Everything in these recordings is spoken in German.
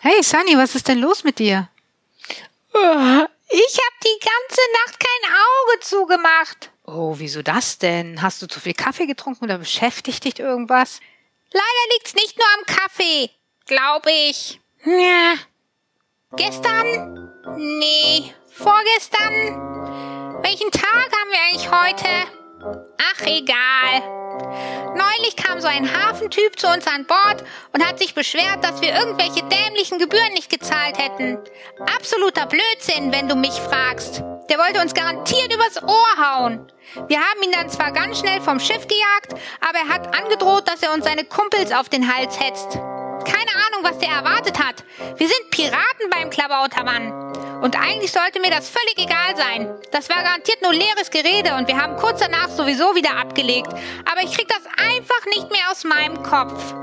Hey Sunny, was ist denn los mit dir? Ich hab die ganze Nacht kein Auge zugemacht. Oh, wieso das denn? Hast du zu viel Kaffee getrunken oder beschäftigt dich irgendwas? Leider liegt's nicht nur am Kaffee, glaube ich. Ja. Gestern? Nee. Vorgestern? Welchen Tag haben wir eigentlich heute? Ach, egal. Neulich kam so ein Hafentyp zu uns an Bord und hat sich beschwert, dass wir irgendwelche dämlichen Gebühren nicht gezahlt hätten. Absoluter Blödsinn, wenn du mich fragst. Der wollte uns garantiert übers Ohr hauen. Wir haben ihn dann zwar ganz schnell vom Schiff gejagt, aber er hat angedroht, dass er uns seine Kumpels auf den Hals hetzt. Keine Ahnung, was der erwartet hat. Wir sind Piraten beim Klabautermann. Und eigentlich sollte mir das völlig egal sein. Das war garantiert nur leeres Gerede und wir haben kurz danach sowieso wieder abgelegt. Aber ich krieg das einfach nicht mehr aus meinem Kopf.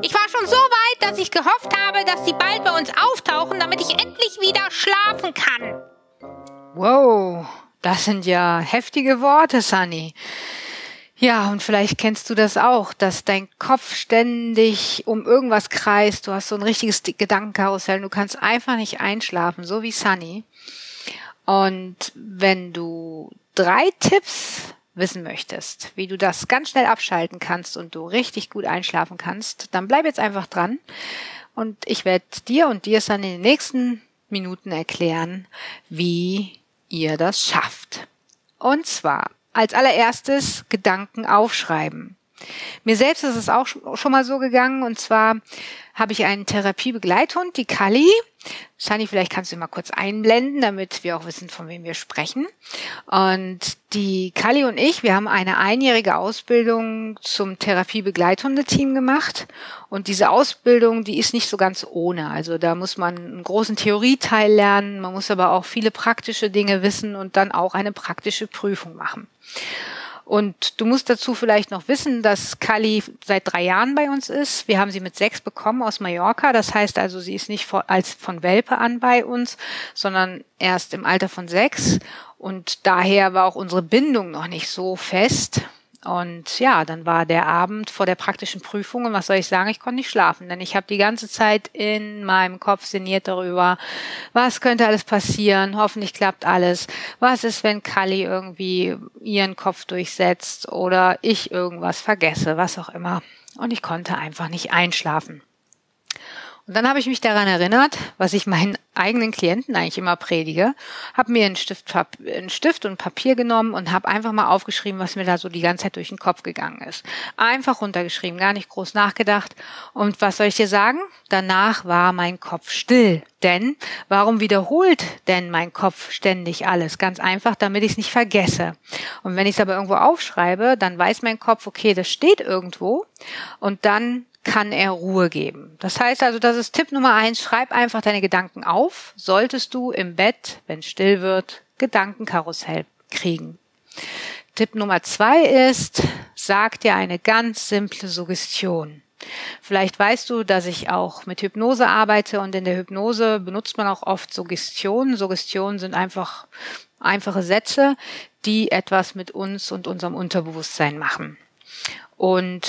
Ich war schon so weit, dass ich gehofft habe, dass sie bald bei uns auftauchen, damit ich endlich wieder schlafen kann. Wow, das sind ja heftige Worte, Sunny. Ja, und vielleicht kennst du das auch, dass dein Kopf ständig um irgendwas kreist. Du hast so ein richtiges Gedankenkarussell. Du kannst einfach nicht einschlafen, so wie Sunny. Und wenn du drei Tipps wissen möchtest, wie du das ganz schnell abschalten kannst und du richtig gut einschlafen kannst, dann bleib jetzt einfach dran. Und ich werde dir und dir dann in den nächsten Minuten erklären, wie ihr das schafft. Und zwar als allererstes Gedanken aufschreiben. Mir selbst ist es auch schon mal so gegangen und zwar habe ich einen Therapiebegleithund, die Kali. Shani, vielleicht kannst du mal kurz einblenden, damit wir auch wissen, von wem wir sprechen. Und die Kali und ich, wir haben eine einjährige Ausbildung zum Therapiebegleithundeteam gemacht. Und diese Ausbildung, die ist nicht so ganz ohne. Also da muss man einen großen Theorieteil lernen, man muss aber auch viele praktische Dinge wissen und dann auch eine praktische Prüfung machen. Und du musst dazu vielleicht noch wissen, dass Kali seit drei Jahren bei uns ist. Wir haben sie mit sechs bekommen aus Mallorca. Das heißt also, sie ist nicht als von Welpe an bei uns, sondern erst im Alter von sechs. Und daher war auch unsere Bindung noch nicht so fest. Und ja, dann war der Abend vor der praktischen Prüfung und was soll ich sagen, ich konnte nicht schlafen, denn ich habe die ganze Zeit in meinem Kopf sinniert darüber, was könnte alles passieren, hoffentlich klappt alles, was ist, wenn Kali irgendwie ihren Kopf durchsetzt oder ich irgendwas vergesse, was auch immer. Und ich konnte einfach nicht einschlafen. Und dann habe ich mich daran erinnert, was ich meinen eigenen Klienten eigentlich immer predige, habe mir einen Stift, einen Stift und Papier genommen und habe einfach mal aufgeschrieben, was mir da so die ganze Zeit durch den Kopf gegangen ist. Einfach runtergeschrieben, gar nicht groß nachgedacht. Und was soll ich dir sagen? Danach war mein Kopf still. Denn warum wiederholt denn mein Kopf ständig alles? Ganz einfach, damit ich es nicht vergesse. Und wenn ich es aber irgendwo aufschreibe, dann weiß mein Kopf, okay, das steht irgendwo. Und dann kann er Ruhe geben. Das heißt also, das ist Tipp Nummer eins, schreib einfach deine Gedanken auf, solltest du im Bett, wenn still wird, Gedankenkarussell kriegen. Tipp Nummer zwei ist, sag dir eine ganz simple Suggestion. Vielleicht weißt du, dass ich auch mit Hypnose arbeite und in der Hypnose benutzt man auch oft Suggestionen. Suggestionen sind einfach einfache Sätze, die etwas mit uns und unserem Unterbewusstsein machen. Und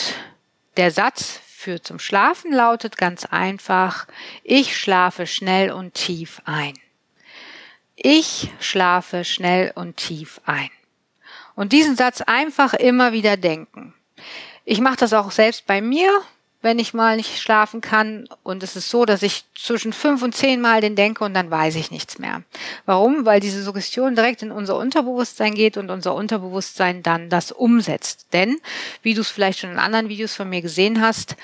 der Satz für zum Schlafen lautet ganz einfach, ich schlafe schnell und tief ein. Ich schlafe schnell und tief ein. Und diesen Satz einfach immer wieder denken. Ich mache das auch selbst bei mir wenn ich mal nicht schlafen kann. Und es ist so, dass ich zwischen fünf und zehn Mal den denke und dann weiß ich nichts mehr. Warum? Weil diese Suggestion direkt in unser Unterbewusstsein geht und unser Unterbewusstsein dann das umsetzt. Denn, wie du es vielleicht schon in anderen Videos von mir gesehen hast,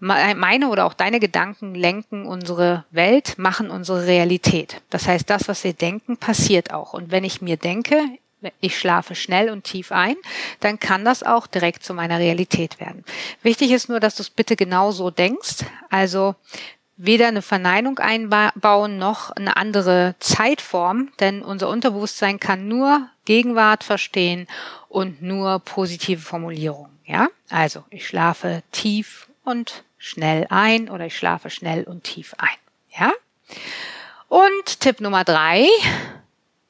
meine oder auch deine Gedanken lenken unsere Welt, machen unsere Realität. Das heißt, das, was wir denken, passiert auch. Und wenn ich mir denke, ich schlafe schnell und tief ein, dann kann das auch direkt zu meiner Realität werden. Wichtig ist nur, dass du es bitte genau so denkst. Also weder eine Verneinung einbauen noch eine andere Zeitform, denn unser Unterbewusstsein kann nur Gegenwart verstehen und nur positive Formulierungen. Ja, also ich schlafe tief und schnell ein oder ich schlafe schnell und tief ein. Ja? Und Tipp Nummer drei,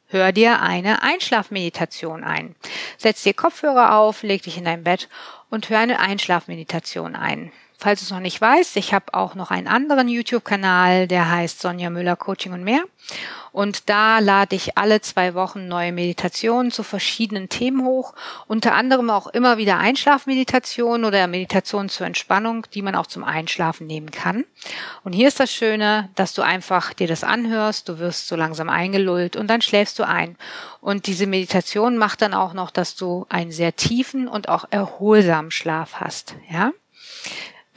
hör dir eine Einschlafmeditation ein. Setz dir Kopfhörer auf, leg dich in dein Bett und hör eine Einschlafmeditation ein. Falls du es noch nicht weißt, ich habe auch noch einen anderen YouTube-Kanal, der heißt Sonja Müller Coaching und mehr. Und da lade ich alle zwei Wochen neue Meditationen zu verschiedenen Themen hoch. Unter anderem auch immer wieder Einschlafmeditationen oder Meditationen zur Entspannung, die man auch zum Einschlafen nehmen kann. Und hier ist das Schöne, dass du einfach dir das anhörst, du wirst so langsam eingelullt und dann schläfst du ein. Und diese Meditation macht dann auch noch, dass du einen sehr tiefen und auch erholsamen Schlaf hast. Ja?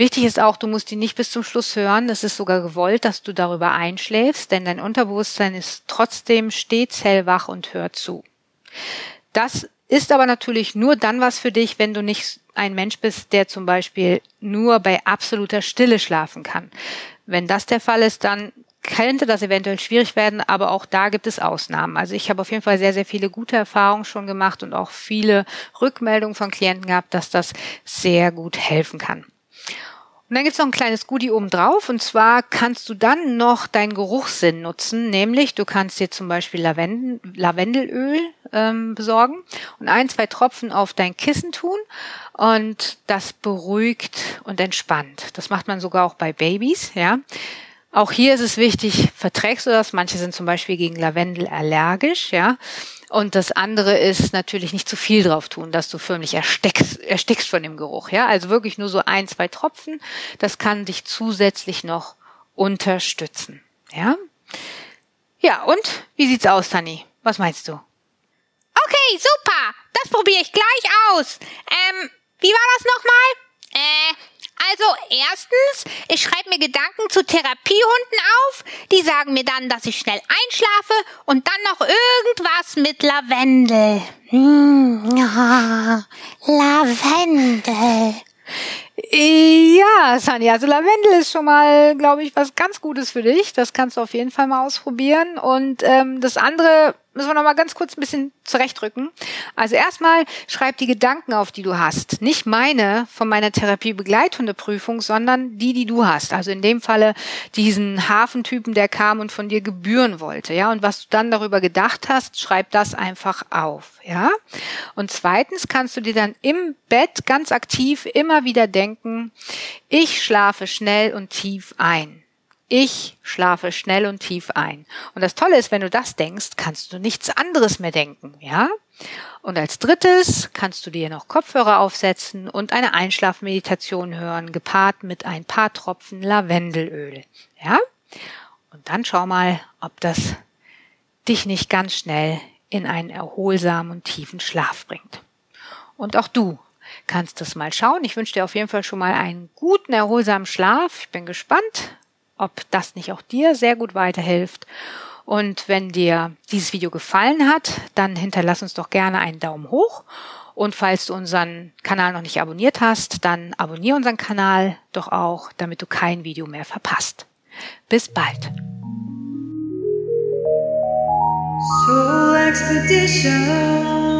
Wichtig ist auch, du musst die nicht bis zum Schluss hören. Es ist sogar gewollt, dass du darüber einschläfst, denn dein Unterbewusstsein ist trotzdem stets hellwach und hört zu. Das ist aber natürlich nur dann was für dich, wenn du nicht ein Mensch bist, der zum Beispiel nur bei absoluter Stille schlafen kann. Wenn das der Fall ist, dann könnte das eventuell schwierig werden, aber auch da gibt es Ausnahmen. Also ich habe auf jeden Fall sehr, sehr viele gute Erfahrungen schon gemacht und auch viele Rückmeldungen von Klienten gehabt, dass das sehr gut helfen kann. Und dann gibt's noch ein kleines Goodie oben drauf. Und zwar kannst du dann noch deinen Geruchssinn nutzen. Nämlich, du kannst dir zum Beispiel Lavendel, Lavendelöl ähm, besorgen und ein, zwei Tropfen auf dein Kissen tun. Und das beruhigt und entspannt. Das macht man sogar auch bei Babys, ja. Auch hier ist es wichtig, verträgst du das? Manche sind zum Beispiel gegen Lavendel allergisch, ja. Und das andere ist natürlich nicht zu viel drauf tun, dass du förmlich erstickst, erstickst von dem Geruch, ja. Also wirklich nur so ein, zwei Tropfen. Das kann dich zusätzlich noch unterstützen, ja. Ja, und wie sieht's aus, Tani? Was meinst du? Okay, super. Das probiere ich gleich aus. Ähm, wie war das nochmal? Äh, also erstens, ich schreibe mir Gedanken zu Therapiehunden auf. Die sagen mir dann, dass ich schnell einschlafe und dann noch irgendwas mit Lavendel. Hm, ja, Lavendel. Ja, Sani, also Lavendel ist schon mal, glaube ich, was ganz Gutes für dich. Das kannst du auf jeden Fall mal ausprobieren. Und ähm, das andere müssen wir noch mal ganz kurz ein bisschen zurechtrücken. Also erstmal schreib die Gedanken auf, die du hast. Nicht meine von meiner Therapiebegleithundeprüfung, sondern die, die du hast. Also in dem Falle diesen Hafentypen, der kam und von dir gebühren wollte. Ja, und was du dann darüber gedacht hast, schreib das einfach auf. Ja. Und zweitens kannst du dir dann im Bett ganz aktiv immer wieder denken, ich schlafe schnell und tief ein. Ich schlafe schnell und tief ein. Und das Tolle ist, wenn du das denkst, kannst du nichts anderes mehr denken, ja? Und als drittes kannst du dir noch Kopfhörer aufsetzen und eine Einschlafmeditation hören, gepaart mit ein paar Tropfen Lavendelöl, ja? Und dann schau mal, ob das dich nicht ganz schnell in einen erholsamen und tiefen Schlaf bringt. Und auch du kannst das mal schauen. Ich wünsche dir auf jeden Fall schon mal einen guten, erholsamen Schlaf. Ich bin gespannt, ob das nicht auch dir sehr gut weiterhilft. Und wenn dir dieses Video gefallen hat, dann hinterlass uns doch gerne einen Daumen hoch. Und falls du unseren Kanal noch nicht abonniert hast, dann abonniere unseren Kanal doch auch, damit du kein Video mehr verpasst. Bis bald. Expedition.